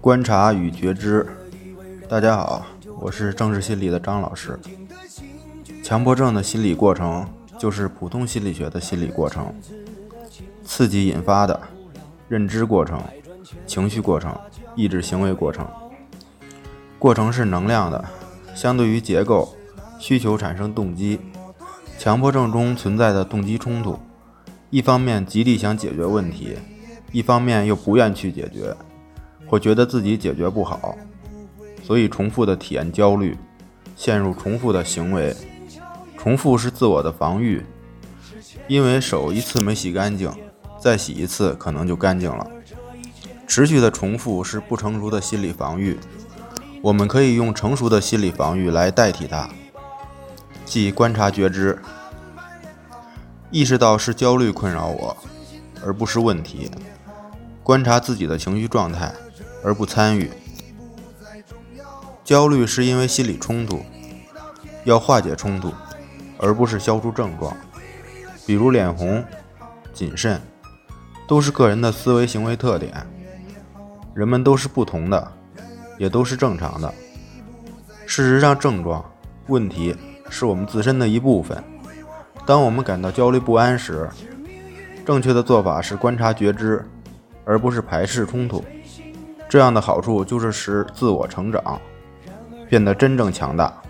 观察与觉知。大家好，我是政治心理的张老师。强迫症的心理过程就是普通心理学的心理过程，刺激引发的认知过程、情绪过程、意志行为过程。过程是能量的，相对于结构，需求产生动机。强迫症中存在的动机冲突，一方面极力想解决问题，一方面又不愿去解决。或觉得自己解决不好，所以重复的体验焦虑，陷入重复的行为。重复是自我的防御，因为手一次没洗干净，再洗一次可能就干净了。持续的重复是不成熟的心理防御，我们可以用成熟的心理防御来代替它，即观察觉知，意识到是焦虑困扰我，而不是问题，观察自己的情绪状态。而不参与，焦虑是因为心理冲突，要化解冲突，而不是消除症状。比如脸红、谨慎，都是个人的思维行为特点，人们都是不同的，也都是正常的。事实上，症状、问题是我们自身的一部分。当我们感到焦虑不安时，正确的做法是观察觉知，而不是排斥冲突。这样的好处就是使自我成长，变得真正强大。